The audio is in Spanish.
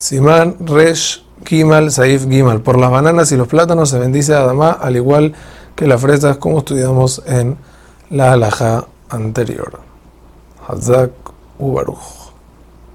Simán Resh Gimal Saif Gimal. Por las bananas y los plátanos se bendice a Adamá, al igual que las fresas, como estudiamos en la halajá anterior. Hazak Ubaruj.